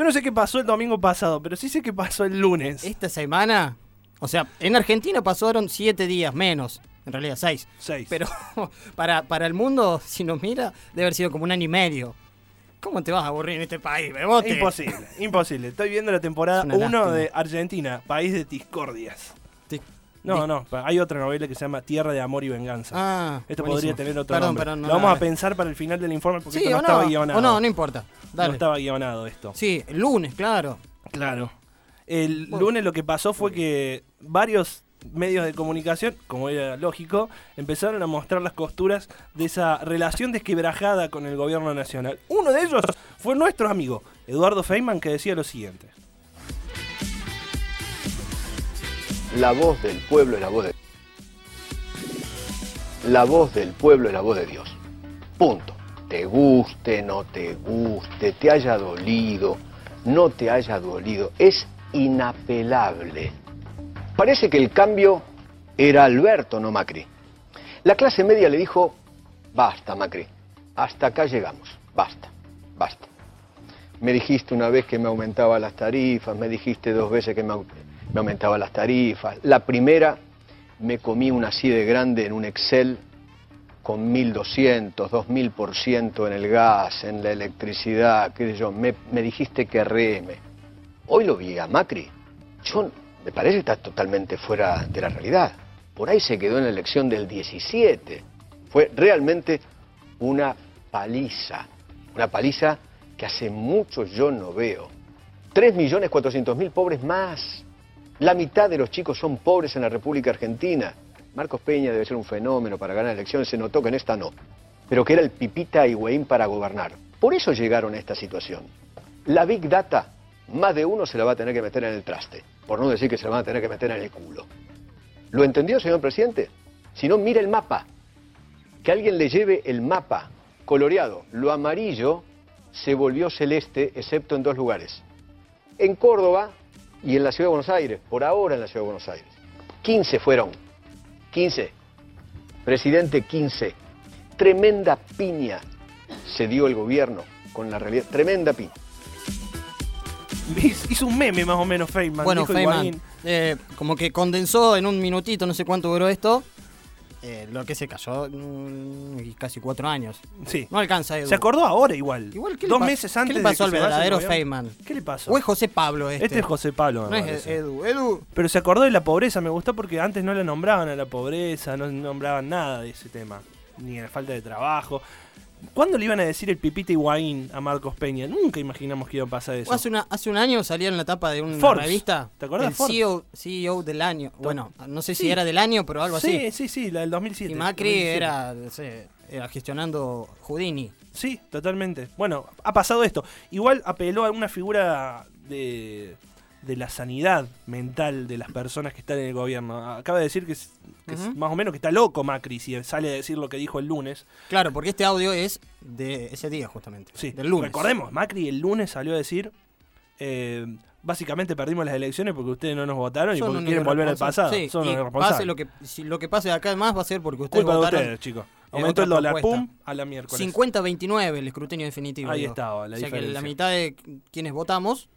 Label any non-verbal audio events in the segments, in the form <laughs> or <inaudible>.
Yo no sé qué pasó el domingo pasado, pero sí sé qué pasó el lunes. Esta semana, o sea, en Argentina pasaron siete días menos, en realidad seis. Seis. Pero <laughs> para, para el mundo, si nos mira, debe haber sido como un año y medio. ¿Cómo te vas a aburrir en este país, bebote? Imposible, imposible. Estoy viendo la temporada Es una 1 lástima. de Argentina, país de discordias. No, no, hay otra novela que se llama Tierra de Amor y Venganza. Ah, Esto buenísimo. podría tener otro Perdón, nombre. perdón, no Lo vamos a pensar para el final del informe porque Sí, esto no estaba no, guionado. o no, no importa. No estaba guionado esto. Sí, el lunes, claro. Claro. El Bueno. lunes lo que pasó fue que varios medios de comunicación, como era lógico, empezaron a mostrar las costuras de esa relación desquebrajada con el gobierno nacional. Uno de ellos fue nuestro amigo, Eduardo Feynman, que decía lo siguiente. La voz del pueblo es la voz de La voz del pueblo es la voz de Dios. Punto. Te guste, no te guste, te haya dolido, no te haya dolido. Es inapelable. Parece que el cambio era Alberto, no Macri. La clase media le dijo, basta Macri, hasta acá llegamos, basta, basta. Me dijiste una vez que me aumentaba las tarifas, me dijiste dos veces que me, me aumentaba las tarifas. La primera me comí una así de grande en un Excel con 1200, 2000% en el gas, en la electricidad, qué sé yo. Me, dijiste que reme. Hoy lo vi a Macri. Yo, me parece que está totalmente fuera de la realidad. Por ahí se quedó en la elección del 17. Fue realmente una paliza. Una paliza que hace mucho yo no veo. 3.400.000 pobres más. La mitad de los chicos son pobres en la República Argentina. Marcos Peña debe ser un fenómeno para ganar elecciones, se notó que en esta no. Pero que era el pipita Higüeín para gobernar. Por eso llegaron a esta situación. La Big Data, más de uno se la va a tener que meter en el traste. Por no decir que se la van a tener que meter en el culo. ¿Lo entendió, señor presidente? Si no, mire el mapa. Que alguien le lleve el mapa coloreado. Lo amarillo se volvió celeste, excepto en dos lugares. En Córdoba y en la Ciudad de Buenos Aires. Por ahora en la Ciudad de Buenos Aires. 15 fueron. 15. Presidente 15. Tremenda piña se dio el gobierno con la realidad. Tremenda piña. Hizo un meme más o menos Feynman. Bueno, dijo Feynman, eh, como que condensó en un minutito, no sé cuánto duró esto, eh, lo que se cayó mm, casi cuatro años. Sí. No alcanza, Edu. Se acordó ahora igual. Igual, ¿qué le Dos meses antes ¿Qué le de pasó que al se vaya el verdadero. Feynman? ¿Qué le pasó? ¿O es José Pablo este? Este es José Pablo, me No es parece. Edu. Edu. Pero se acordó de la pobreza, me gustó porque antes no la nombraban a la pobreza, no nombraban nada de ese tema, ni a la falta de trabajo. ¿Cuándo le iban a decir el pipita Higuaín a Marcos Peña? Nunca imaginamos que iba a pasar eso. Hace, una, hace un año salía en la tapa de una Forbes. revista. ¿Te acordás, El Forbes? CEO, CEO del año. Bueno, no sé si Sí. era del año, pero algo sí, así. sí, sí, la del 2007. Y Macri 2007. era, no sé, era gestionando Houdini. Sí, totalmente. Bueno, ha pasado esto. Igual apeló a una figura de, de la sanidad mental de las personas que están en el gobierno. Acaba de decir que, es, que es Ujú. más o menos que está loco Macri si sale a decir lo que dijo el lunes. Claro, porque este audio es de ese día, justamente. Sí, Del lunes. Recordemos, Macri el lunes salió a decir, eh, básicamente perdimos las elecciones porque ustedes no nos votaron y porque quieren volver al pasado. Sí, Son y pase lo que, si lo que pase de acá además va a ser porque ustedes Culpa de votaron ustedes, chicos. Aumentó el dólar, propuesta. pum, a la miércoles. 50-29 el escrutinio definitivo. Ahí digo. estaba la O sea que la mitad de quienes votamos,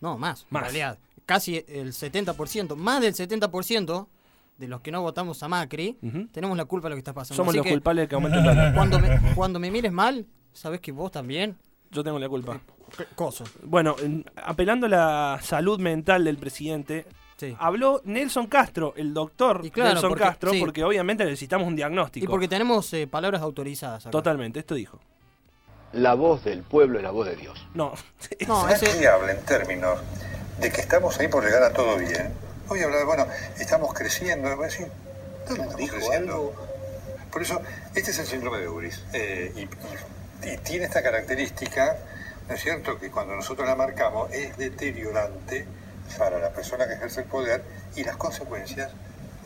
no, más, Más. en realidad, casi el 70%, más del 70% de los que no votamos a Macri, tenemos la culpa de lo que está pasando. Somos Así los que culpables de que aumente el dólar. Cuando me, cuando me mires mal, sabes que vos también, Yo tengo la culpa. ¿qué coso. Bueno, en- apelando a la salud mental del presidente, Sí. habló Nelson Castro, el doctor claro, Nelson porque- Castro, sí. porque obviamente necesitamos un diagnóstico. Y porque tenemos eh, palabras autorizadas acá. Totalmente, esto dijo. La voz del pueblo es la voz de Dios. No, <laughs> No, Macri ese, habla en términos de que estamos ahí por llegar a todo bien. Voy a hablar, bueno, estamos creciendo. voy a decir, ¿dónde estamos creciendo? Por eso, este es el síndrome de Uris. eh, y, y- y tiene esta característica, ¿no es cierto?, que cuando nosotros la marcamos es deteriorante para la persona que ejerce el poder y las consecuencias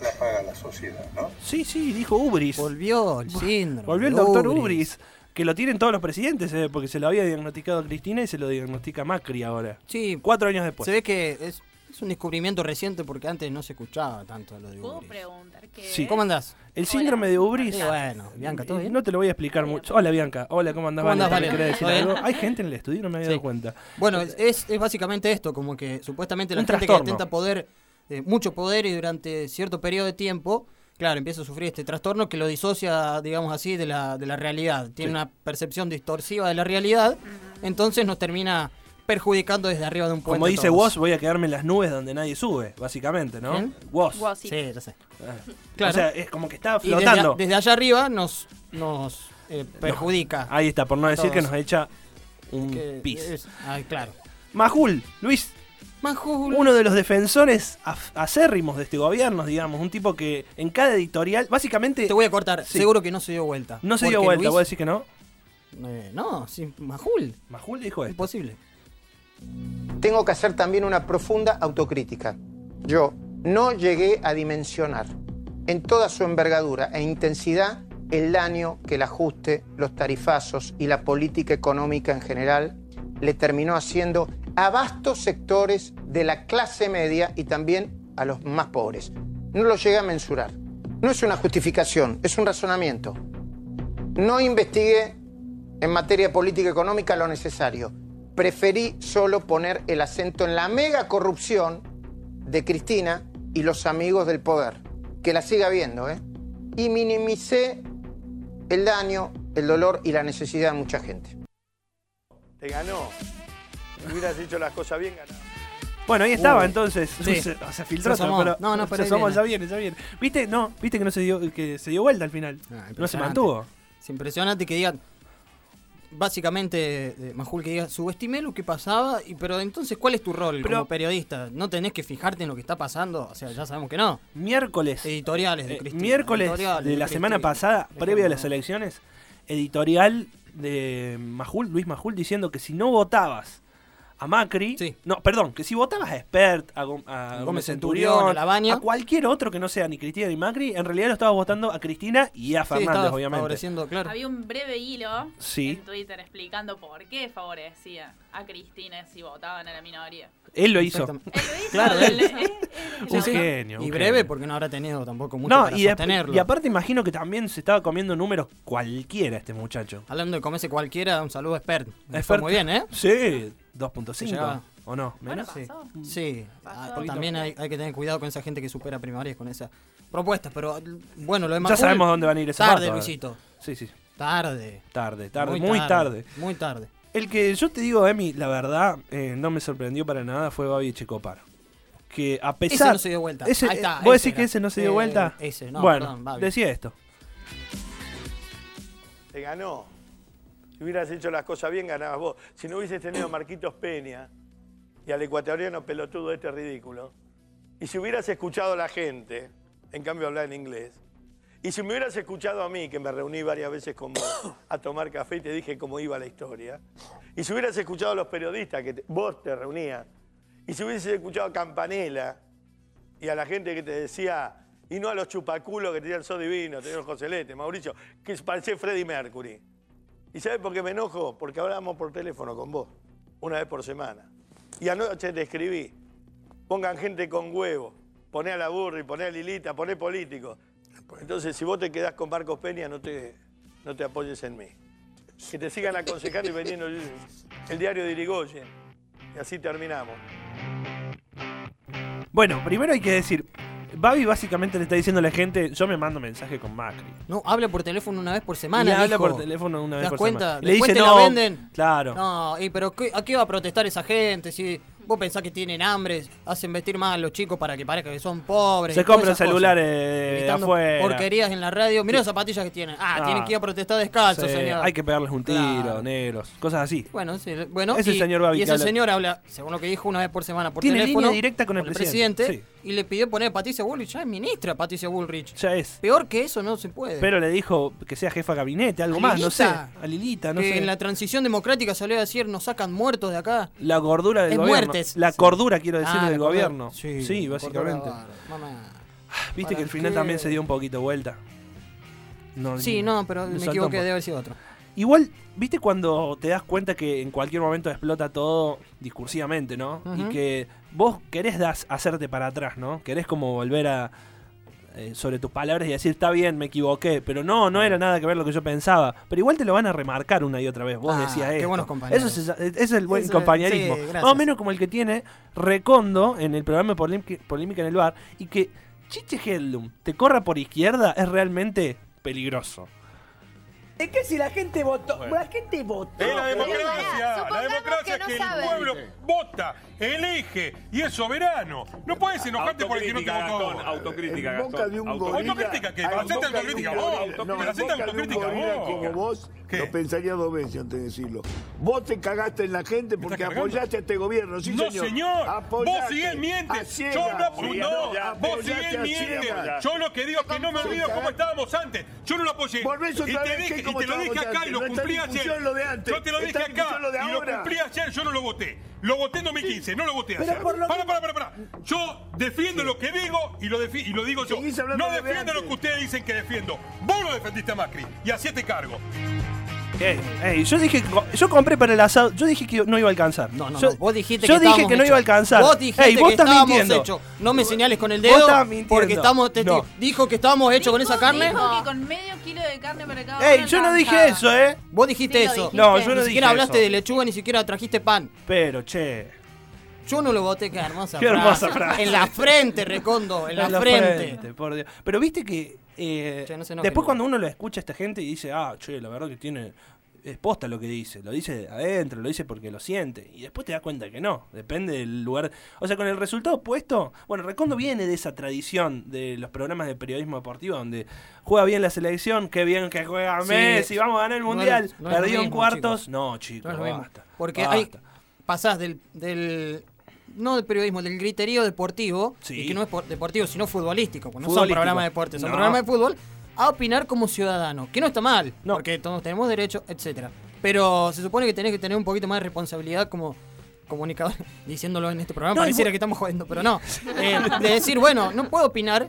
las paga la sociedad, ¿no? sí, sí, dijo Ubris. volvió el síndrome. Volvió el doctor Ubris, que lo tienen todos los presidentes, eh, porque se lo había diagnosticado Cristina y se lo diagnostica Macri ahora. Sí, Cuatro años después. se ve que es Es un descubrimiento reciente porque antes no se escuchaba tanto lo de ¿Puedo Ubris. preguntar qué Sí. es? ¿Cómo andás? El síndrome de Ubris. Sí, bueno, Bianca, ¿todo eh, bien? No te lo voy a explicar mucho. Hola, Bianca. Hola, ¿cómo andás, ¿Cómo andás, Vale? Vale? ¿Querés decir ¿Todo bien? algo? Hay gente en el estudio, no me había Sí. dado cuenta. Bueno, es, es básicamente esto, como que supuestamente la Un gente que trastorno. poder, eh, mucho poder y durante cierto periodo de tiempo, claro, empieza a sufrir este trastorno que lo disocia, digamos así, de la, de la realidad. Tiene Sí. una percepción distorsiva de la realidad, entonces nos termina perjudicando desde arriba de un puente. Como dice. Woz, voy a quedarme en las nubes donde nadie sube, básicamente, ¿no? Woz. Sí. Sí, ya sé. Ah. Claro. O sea, es como que está Y desde, flotando. desde allá arriba nos, nos eh, perjudica. Ahí está, por no decir que nos echa un que pis. es- ay, claro. Majul, Luis, Uno de los defensores acérrimos de este gobierno, digamos, un tipo que en cada editorial, básicamente, Te voy a cortar, Sí. seguro que no se dio vuelta. no se dio vuelta, Luis- ¿vos decís que no? eh, no, sí, Majul. Majul dijo esto. Imposible. tengo que hacer también una profunda autocrítica. Yo no llegué a dimensionar en toda su envergadura e intensidad el daño que el ajuste, los tarifazos y la política económica en general le terminó haciendo a vastos sectores de la clase media y también a los más pobres. No lo llegué a mensurar. No es una justificación, es un razonamiento. No investigué en materia política económica lo necesario. Preferí solo poner el acento en la mega corrupción de Cristina y los amigos del poder, que la siga viendo, ¿eh? Y minimicé el daño, el dolor y la necesidad de mucha gente. Te ganó. Si hubieras hecho las cosas bien, ganabas. Bueno, ahí estaba Uy. entonces. Sí. Se, se filtró, Se pero No, no, pero se asomó, viene. ya viene, ya viene. ¿Viste? No, viste que no se dio, que se dio vuelta al final. Ah, no se mantuvo. Es impresionante que digan, básicamente, eh, Majul, que diga, subestimé lo que pasaba, y pero entonces, ¿cuál es tu rol Pero- como periodista? ¿No tenés que fijarte en lo que está pasando? O sea, ya sabemos que no. Miércoles. Editoriales de Eh, Cristina. miércoles de la semana pasada, Déjame previa a las elecciones, editorial de Majul, Luis Majul, diciendo que si no votabas a Macri, Sí. no, perdón, que si votabas a Expert, a, Gó- a Gómez, Centurión, Centurión, a Labaña. a cualquier otro que no sea ni Cristina ni Macri, en realidad lo estabas votando a Cristina y a Fernández, obviamente. favoreciendo, claro. Había un breve hilo Sí. en Twitter explicando por qué favorecía a Cristina si votaban a la minoría. Él lo hizo. Él lo hizo, Claro, él- él. él- él- Un genio. Y un breve, genio. porque no habrá tenido tampoco mucho No, para y, sostenerlo. y aparte imagino que también se estaba comiendo números cualquiera este muchacho. Hablando de comerse cualquiera, un saludo a fue Expert- muy bien, ¿eh? Sí, 2.5. Llegaba. ¿O no? Bueno, ¿Menos? Sí, pasó. sí. Pasó. Ah, también hay, hay que tener cuidado con esa gente que supera primarias con esas propuestas, pero bueno, lo Ya de Majul, sabemos dónde van a ir esos Tarde. Luisito. Sí, sí. Tarde. Tarde, tarde, muy, tarde. Muy tarde. El que yo te digo, Emi, la verdad, eh, no me sorprendió para nada fue Babi Echecopar. Que a pesar. Ese no se dio vuelta. Ese- Ahí está, ¿Vos ese decís que ese no se dio Eh, vuelta? ese, no, bueno, perdón, decía esto. Te ganó. Si hubieras hecho las cosas bien, ganabas vos. Si no hubieses tenido a Marquitos Peña y al ecuatoriano pelotudo este ridículo, y si hubieras escuchado a la gente, en cambio hablar en inglés, y si me hubieras escuchado a mí, que me reuní varias veces con vos a tomar café y te dije cómo iba la historia, y si hubieras escuchado a los periodistas, que te- vos te reunías, y si hubieses escuchado a Campanella y a la gente que te decía, y no a los chupaculos que tenían sos divino, tenían Joselete, Mauricio, que parecía Freddie Mercury. ¿Y sabes por qué me enojo? Porque hablamos por teléfono con vos, una vez por semana. Y anoche te escribí, pongan gente con huevo, poné a la burri, poné a Lilita, poné políticos. Entonces, si vos te quedás con Marcos Peña, no te, no te apoyes en mí. Que te sigan aconsejando y vendiendo el, el diario de Irigoyen. Y así terminamos. Bueno, primero hay que decir. Babi básicamente le está diciendo a la gente, yo me mando mensaje con Macri. No, habla por teléfono una vez por semana. y habla por teléfono una ¿Te vez das por cuenta? semana. Le dice, te no, la venden. Claro. No, y pero ¿qué- ¿a qué va a protestar esa gente? Si vos pensás que tienen hambre, hacen vestir más a los chicos para que parezca que son pobres. Se compran celulares Gritando afuera. porquerías en la radio. Mirá las zapatillas que tienen. Ah, Ah. tienen que ir a protestar descalzos, Sí, señor. Hay que pegarles un tiro, Claro. negros, cosas así. Bueno, sí, bueno Es el y, señor Babi y ese habla- señor habla, según lo que dijo una vez por semana por Tiene teléfono, línea directa con el presidente, y le pidió poner a Patricia Bullrich. Ya es ministra Patricia Bullrich. Ya es. Peor que eso no se puede. Pero le dijo que sea jefa de gabinete, algo más, no sé. A Lilita, no que sé. en la transición democrática salió a decir nos sacan muertos de acá. La gordura del Es gobierno. muertes. La cordura, quiero decir, Ah, del gobierno. Sí, Sí, básicamente. mamá. Viste ¿Para que el final qué? también se dio un poquito vuelta. No, Sí, no, pero me equivoqué, debe haber sido otro. Igual, ¿viste cuando te das cuenta que en cualquier momento explota todo discursivamente, ¿no? Y que vos querés das, hacerte para atrás, ¿no? Querés como volver a eh, sobre tus palabras y decir, está bien, me equivoqué, pero no, no era nada que ver lo que yo pensaba. Pero igual te lo van a remarcar una y otra vez. Vos Ah, decías qué esto. buenos compañeros. Eso es, el buen Eso compañerismo. sí, Más o menos como el que tiene Recondo en el programa Polémica, en el Bar y que Chiche Hedlum te corra por izquierda es realmente peligroso. Es que si la gente votó, la gente votó. Es la democracia, la democracia que, el pueblo vota, elige y es soberano. No puedes enojarte por el que no te votó. Gastón, autocrítica, En boca Gastón. de un gorila. Autocrítica, Hacete autocrítica vos. no, hacete autocrítica vos. como vos, ¿Qué? lo pensaría dos veces antes de decirlo. Vos te cagaste en la gente porque apoyaste a este gobierno, sí no, señor. señor. Apoyaste Vos si él miente. a ciegas. Yo no, Sí, no, ya, vos si apoyaste él a miente. ciegas. Yo lo que digo es que no me olvido cómo estábamos antes. Yo no lo apoyé. Volvés y otra te vez, y ¿Cómo te lo dije acá y lo? No cumplí ayer. lo de antes, Yo te lo dije acá lo de y lo cumplí ayer. Yo no lo voté. Lo voté en 2015, no lo voté ayer. lo Para, para, para, para. Yo defiendo lo que digo y lo, y lo digo yo. No de defiendo lo antes. que ustedes dicen que defiendo. Vos lo defendiste a Macri y así te cargo. Ey, ey, yo dije, que yo compré para el asado, yo dije que no iba a alcanzar. No, no, yo, no, vos dijiste yo que dije que no iba a alcanzar. Vos dijiste Ey, vos que estás estábamos mintiendo. hechos. No me señales con el Vos dedo estás mintiendo. porque estamos te- No. dijo que estábamos hechos con esa carne. Dijo que con medio kilo de carne para cada Ey, yo no dije eso, ¿eh? Vos dijiste Sí, eso. dijiste. No, yo no Ni dije siquiera hablaste eso. de lechuga, ni siquiera trajiste pan. Pero, che. Yo no lo voté, qué hermosa Qué hermosa frase. En la frente, Recondo, en la, En la frente. por Dios. Pero viste que eh, Che, no después no. cuando uno lo escucha a esta gente y dice, ah, che, la verdad que tiene... Es posta lo que dice, lo dice de adentro, lo dice porque lo siente. Y después te das cuenta que no, depende del lugar. O sea, con el resultado puesto, bueno, Recondo viene de esa tradición de los programas de periodismo deportivo donde juega bien la selección, qué bien que juega Sí. Messi, vamos a ganar el No mundial. no Perdió en cuartos. chicos. No, chicos, No basta. Porque basta. hay, pasás del, del. No del periodismo, del griterío deportivo, Sí. y que no es por- deportivo, sino futbolístico, porque no son programas de deportes, son No. programas de fútbol, a opinar como ciudadano, que no está mal, No. porque todos tenemos derecho, etcétera. Pero se supone que tenés que tener un poquito más de responsabilidad como comunicador, <laughs> diciéndolo en este programa, No, pareciera que estamos jodiendo, pero no. Eh, de decir, bueno, no puedo opinar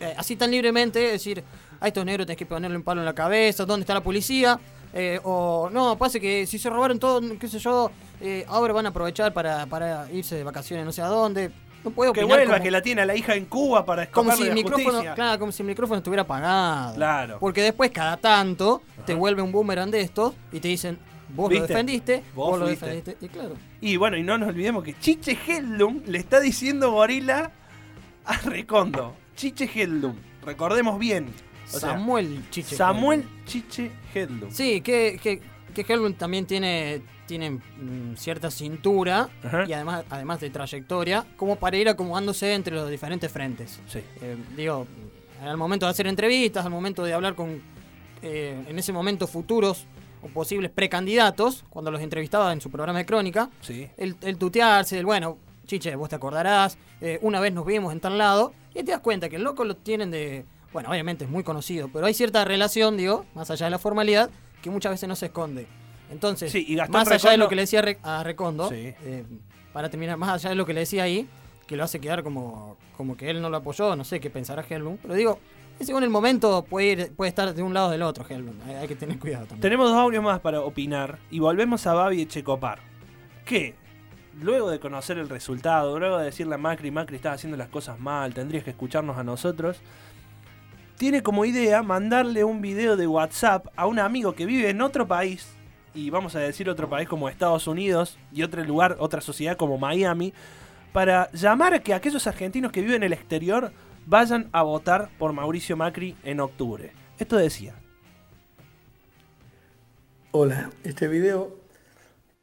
eh, así tan libremente, decir, a estos negros tenés que ponerle un palo en la cabeza, ¿dónde está la policía? Eh, o no, pasa que si se robaron todo, qué sé yo, eh, ahora van a aprovechar para, para irse de vacaciones no sé a dónde. No puedo Que opinar vuelva, como, que la tiene a la hija en Cuba para como escaparle si el la micrófono, justicia. claro, como si el micrófono estuviera apagado. Claro. Porque después cada tanto te vuelve un boomerang de estos y te dicen, vos ¿Viste? lo defendiste, Vos vos, lo defendiste. Y claro. Y bueno, y no nos olvidemos que Chiche Hedlum le está diciendo gorila a Recondo. Chiche Hedlum. Recordemos bien. O sea, Samuel Chiche. Samuel Chiche Hedlum. Sí, que, que, que Helmut también tiene, tiene mm, cierta cintura Ajá. y además, además de trayectoria, como para ir acomodándose entre los diferentes frentes. Sí. Eh, digo, al momento de hacer entrevistas, al momento de hablar con, eh, en ese momento, futuros o posibles precandidatos, cuando los entrevistaba en su programa de crónica, Sí. el, el tutearse, el bueno, chiche, vos te acordarás, eh, una vez nos vimos en tal lado, y te das cuenta que el loco lo tienen de. Bueno, obviamente es muy conocido, pero hay cierta relación, digo, más allá de la formalidad, que muchas veces no se esconde. Entonces, Sí, y Gastón más allá de lo que le decía a Recondo, Sí. eh, para terminar, más allá de lo que le decía ahí, que lo hace quedar como, como que él no lo apoyó, no sé qué pensará Helmut, pero digo, según el momento puede, ir, puede estar de un lado o del otro Helmut, hay, hay que tener cuidado también. Tenemos dos audios más para opinar. Y volvemos a Babi Echecopar. Que, luego de conocer el resultado, luego de decirle a Macri, Macri estás haciendo las cosas mal, tendrías que escucharnos a nosotros. Tiene como idea mandarle un video de WhatsApp a un amigo que vive en otro país. Y vamos a decir otro país como Estados Unidos y otro lugar, otra sociedad como Miami. Para llamar a que aquellos argentinos que viven en el exterior vayan a votar por Mauricio Macri en octubre. Esto decía. Hola, este video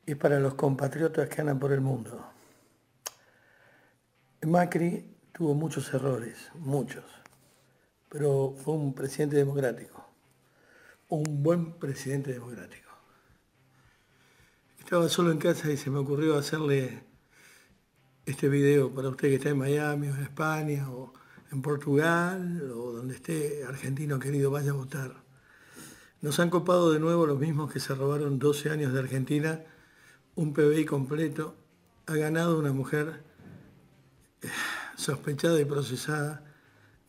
es para los compatriotas que andan por el mundo. Macri tuvo muchos errores, muchos, pero fue un presidente democrático, un buen presidente democrático. Estaba solo en casa y se me ocurrió hacerle este video para usted que está en Miami o en España o en Portugal o donde esté, argentino querido, vaya a votar. Nos han copado de nuevo los mismos que se robaron 12 años de Argentina, un PBI completo, ha ganado una mujer eh, sospechada y procesada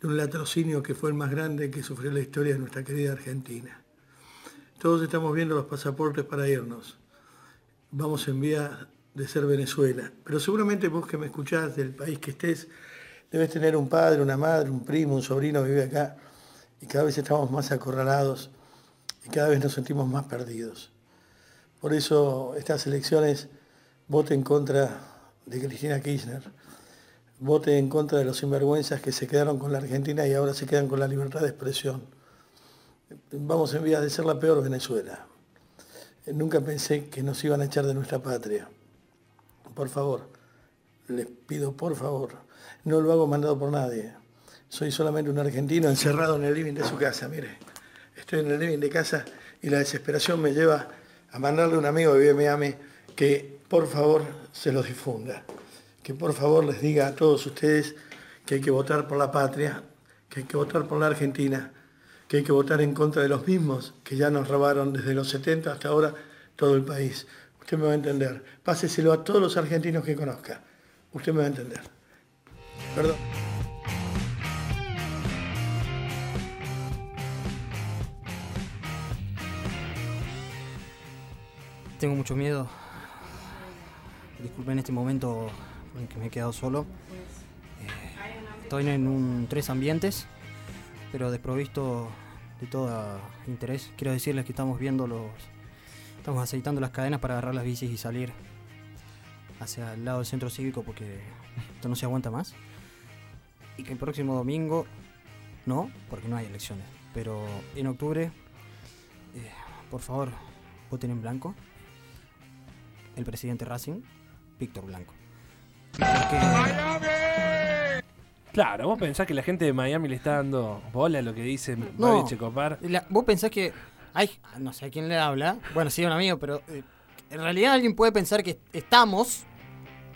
un latrocinio que fue el más grande que sufrió la historia de nuestra querida Argentina. todos estamos viendo los pasaportes para irnos. Vamos en vía de ser Venezuela. Pero seguramente vos que me escuchás del país que estés, debes tener un padre, una madre, un primo, un sobrino que vive acá. Y cada vez estamos más acorralados y cada vez nos sentimos más perdidos. Por eso estas elecciones vote en contra de Cristina Kirchner, vote en contra de los sinvergüenzas que se quedaron con la Argentina y ahora se quedan con la libertad de expresión. Vamos en vías de ser la peor Venezuela. Nunca pensé que nos iban a echar de nuestra patria. Por favor, les pido por favor, no lo hago mandado por nadie. Soy solamente un argentino encerrado en el living de su casa, mire. Estoy en el living de casa y la desesperación me lleva a mandarle a un amigo en Miami que por favor se los difunda. Que por favor les diga a todos ustedes que hay que votar por la patria, que hay que votar por la Argentina, que hay que votar en contra de los mismos que ya nos robaron desde los 70 hasta ahora todo el país. Usted me va a entender. Páseselo a todos los argentinos que conozca. Usted me va a entender. Perdón. Tengo mucho miedo. Disculpen este momento en que me he quedado solo. Eh, estoy en un tres ambientes, pero desprovisto de todo interés. Quiero decirles que estamos viendo los. Estamos aceitando las cadenas para agarrar las bicis y salir hacia el lado del centro cívico porque esto no se aguanta más. Y que el próximo domingo, no, porque no hay elecciones, pero en octubre, eh, por favor, voten en blanco. El presidente Racing, Víctor Blanco. Claro, vos pensás que la gente de Miami le está dando bola a lo que dice No. Checopar. La- vos pensás que hay, no sé a quién le habla, bueno, sí, un amigo, pero eh, en realidad alguien puede pensar que estamos,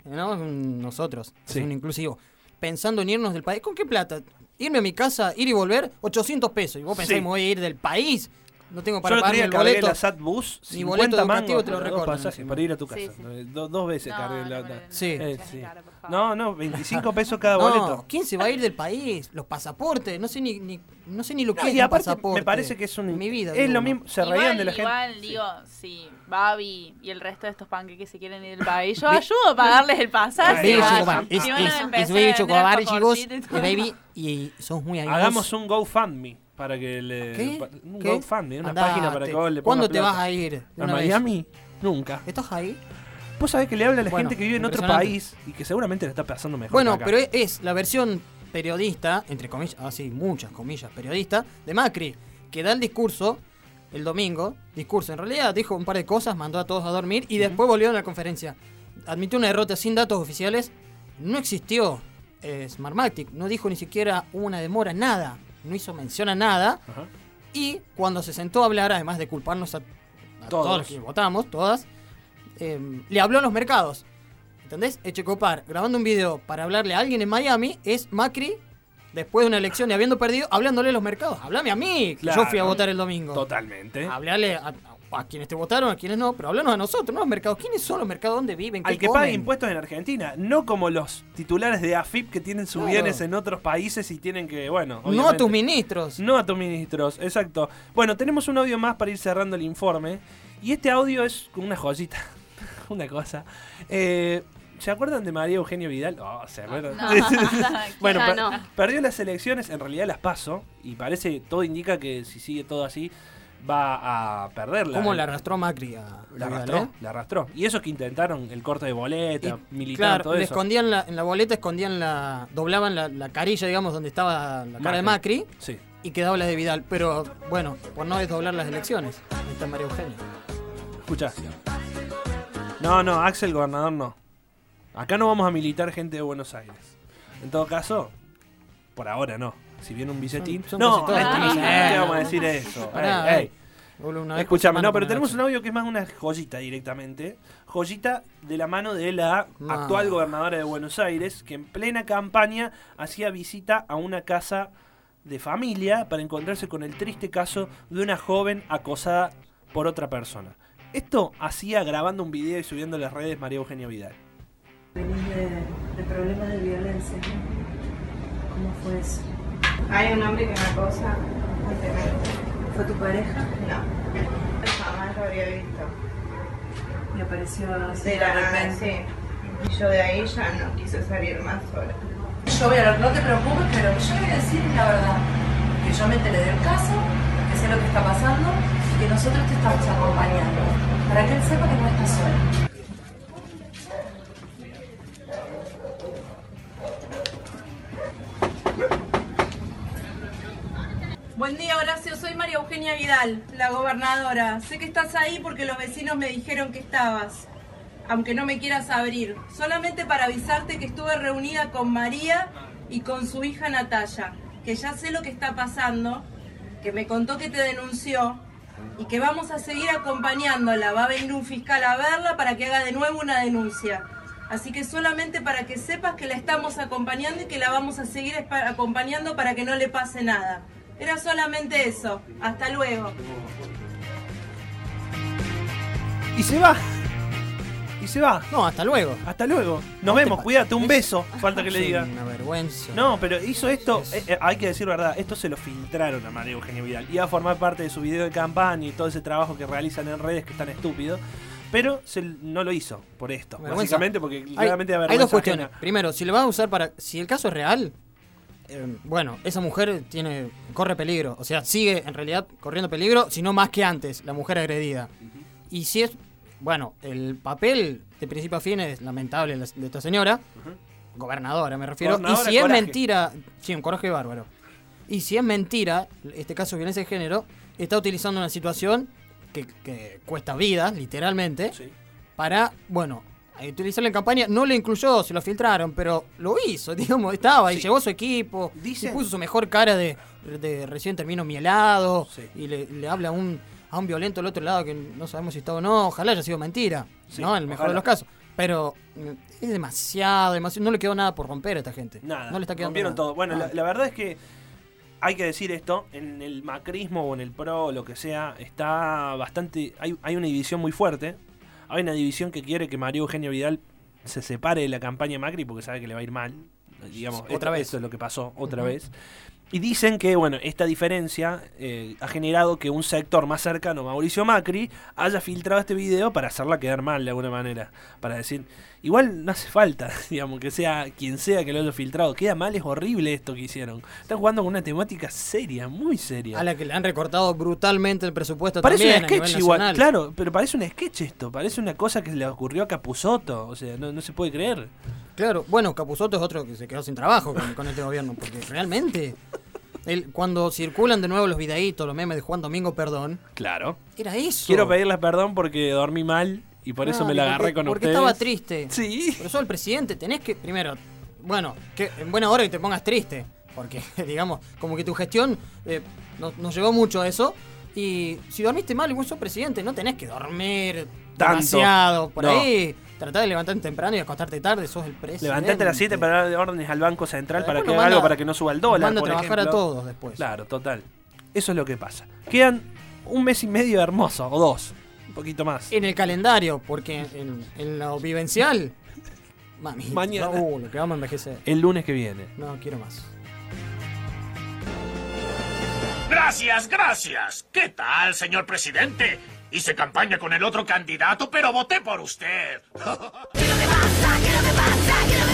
¿no? Nosotros, es Sí. un inclusivo, pensando en irnos del país. ¿Con qué plata? Irme a mi casa, ir y volver, 800 pesos. Y vos pensás Sí. que me voy a ir del país. No tengo para día el boleto. la SAT Bus, Mi 50 boleto mangos te lo dos recortan pasajes para ir a tu Sí, casa. sí. Eh, do- dos veces No, cargué no la... la- Sí. Eh, sí. No, no, 25 pesos cada No, boleto. ¿quién se va a ir del país? Los pasaportes, no sé ni, ni- no sé ni lo que No, es y aparte pasaporte. me parece que es un... Mi vida. Es lo ¿no? mismo, se igual, reían de la gente. igual, digo, si Babi y el resto de estos panqueques se quieren ir del país, yo ayudo a pagarles el pasaje. Baby vayan. chocobar. Es, baby chocobar, Es baby y sos muy amigos. Hagamos un GoFundMe para que le... ¿Qué? Un ¿Qué? GoFundMe, una página para que vos le ¿Cuándo te plata. vas a ir? ¿A? Miami? Nunca. ¿Estás ahí? Vos sabés que le habla a la Bueno, gente que vive en otro país y que seguramente le está pasando mejor Bueno, acá. pero es, la versión periodista, entre comillas, así, muchas comillas, periodista, de Macri, que da el discurso el domingo. Discurso, en realidad dijo un par de cosas, mandó a todos a dormir y después volvió a la conferencia. Admitió una derrota sin datos oficiales. No existió eh, Smartmatic, no dijo ni siquiera una demora, nada. No hizo mención a nada. Ajá. Y cuando se sentó a hablar, además de culparnos a, a todos. Todos. los que votamos, todas, eh, le habló a los mercados. ¿Entendés? Echecopar, grabando un video para hablarle a alguien en Miami, es Macri, después de una elección y habiendo perdido, hablándole a los mercados. Háblame a mí, que yo fui a votar el domingo. Totalmente. Hablarle a, a quienes te votaron, a quienes no, pero hablarnos a nosotros, no a los mercados. ¿Quiénes son los mercados? ¿Dónde viven? ¿Qué Al que comen? pague impuestos en Argentina, no como los titulares de AFIP que tienen sus Claro. bienes en otros países y tienen que, bueno. No a tus ministros. No a tus ministros, exacto. Bueno, tenemos un audio más para ir cerrando el informe. Y este audio es como una joyita. <laughs> una cosa. Eh, ¿Se acuerdan de María Eugenio Vidal? Oh, ¿se acuerdan? No, <laughs> <laughs> bueno, ya per- no. perdió las elecciones, en realidad las pasó. Y parece, todo indica que si sigue todo así, va a perderla. ¿Cómo la arrastró Macri a La arrastró, eh? la arrastró. Y eso que intentaron el corte de boleta, militar, Claro, todo le eso. escondían la, en la boleta, escondían la. doblaban la, la carilla, digamos, donde estaba la cara de Macri Sí. y quedaba la de Vidal. Pero bueno, por no desdoblar las elecciones. Ahí está María Eugenia. Escucha. No, no, Axel Gobernador no. Acá no vamos a militar gente de Buenos Aires. En todo caso, por ahora no. Si viene un billetín. son no, mentira, camisas. ¿qué vamos a decir eso? Pará, Ey, ey. no, pero tenemos un audio que es más una joyita directamente. Joyita de la mano de la Ma. actual gobernadora de Buenos Aires, que en plena campaña hacía visita a una casa de familia para encontrarse con el triste caso de una joven acosada por otra persona. Esto hacía grabando un video y subiendo a las redes María Eugenia Vidal. Venís de, de problemas de violencia. ¿no? ¿Cómo fue eso? Hay un hombre que me acosa. ¿Fue tu pareja? No. habría visto. Y apareció así De de la repente. sí. Y yo de ahí ya no quise salir más sola. Yo voy a no te preocupes, pero yo voy a decir la verdad. Que yo me enteré del caso, que sé lo que está pasando y que nosotros te estamos acompañando. Para que él sepa que no está sola. Buen día, Horacio. Soy María Eugenia Vidal, la gobernadora. Sé que estás ahí porque los vecinos me dijeron que estabas, aunque no me quieras abrir. Solamente para avisarte que estuve reunida con María y con su hija Natalia, que ya sé lo que está pasando, que me contó que te denunció y que vamos a seguir acompañándola. Va a venir un fiscal a verla para que haga de nuevo una denuncia. Así que solamente para que sepas que la estamos acompañando y que la vamos a seguir acompañando para que no le pase nada. Era solamente eso. Hasta luego. Y se va. Y se va. No, hasta luego. Hasta luego. Nos vemos, cuídate, un beso. <laughs> Falta que le diga. Una vergüenza. No, pero hizo esto, eh, eh, hay que decir verdad, esto se lo filtraron a María Eugenia Vidal. Iba a formar parte de su video de campaña y todo ese trabajo que realizan en redes que es tan estúpido. Pero se, no lo hizo por esto. Vergüenza. Básicamente porque Hay- claramente hay, vergüenza dos cuestiones. ajena. Primero, si lo vas a usar para. Si el caso es real, eh, bueno, esa mujer tiene corre peligro. O sea, sigue en realidad corriendo peligro, sino más que antes, la mujer agredida. Y si es. Bueno, el papel de principio a fin es lamentable de esta señora. Gobernadora, me refiero. Gobernadora, y si es coraje. mentira. Sí, un coraje bárbaro. Y si es mentira, este caso de violencia de género, está utilizando una situación que, que cuesta vidas, literalmente, para, bueno, a utilizarla en campaña. No le incluyó, se lo filtraron, pero lo hizo, <laughs> digamos, estaba y llevó su equipo, Dicen- y puso su mejor cara de, de recién termino mi helado, y le, le habla a un, a un violento del otro lado que no sabemos si está o no, ojalá haya sido mentira, Sí, ¿no? En el mejor ojalá. de los casos. Pero mm, es demasiado, demasiado, no le quedó nada por romper a esta gente. Nada, no le está quedando rompieron nada. todo. Bueno, Ah. la, la verdad es que hay que decir esto, en el macrismo o en el pro o lo que sea, está bastante, hay, hay una división muy fuerte. Hay una división que quiere que María Eugenia Vidal se separe de la campaña Macri porque sabe que le va a ir mal. Digamos, Otra esto- vez. Esto es lo que pasó otra vez. Y dicen que, bueno, esta diferencia eh, ha generado que un sector más cercano a Mauricio Macri haya filtrado este video para hacerla quedar mal de alguna manera. Para decir, igual no hace falta, <laughs> digamos, que sea quien sea que lo haya filtrado. Queda mal, es horrible esto que hicieron. Están jugando con una temática seria, muy seria. A la que le han recortado brutalmente el presupuesto Parece también un a sketch igual, claro, pero parece un sketch esto, parece una cosa que le ocurrió a Capuzoto, o sea, no, no se puede creer. Claro, bueno, Capusotto es otro que se quedó sin trabajo con, con este gobierno, porque realmente, él, cuando circulan de nuevo los videitos, los memes de Juan Domingo Perdón, Claro. era eso. Quiero pedirles perdón porque dormí mal y por eso No, me la porque- agarré con porque ustedes. estaba triste. Sí. Pero sos el presidente, tenés que, primero, bueno, que en buena hora que te pongas triste, porque, <laughs> digamos, como que tu gestión eh, no- nos llevó mucho a eso. Y si dormiste mal y vos sos presidente, no tenés que dormir Tanto. demasiado por No. ahí. Tratá de levantarte temprano y acostarte tarde, sos el presidente. Levantate a las 7 para darle órdenes al Banco Central para que haga algo para que no suba el dólar. manda a por trabajar a todos después. Claro, total. Eso es lo que pasa. Quedan un mes y medio hermoso, o dos, un poquito más. En el calendario, porque en, en lo vivencial. Mami, Mañana. No, uh, lo que vamos a envejecer. El lunes que viene. No, quiero más. Gracias, gracias. ¿Qué tal, señor presidente? Hice campaña con el otro candidato, pero voté por usted. <laughs> pasa? ¿Qué es lo que pasa?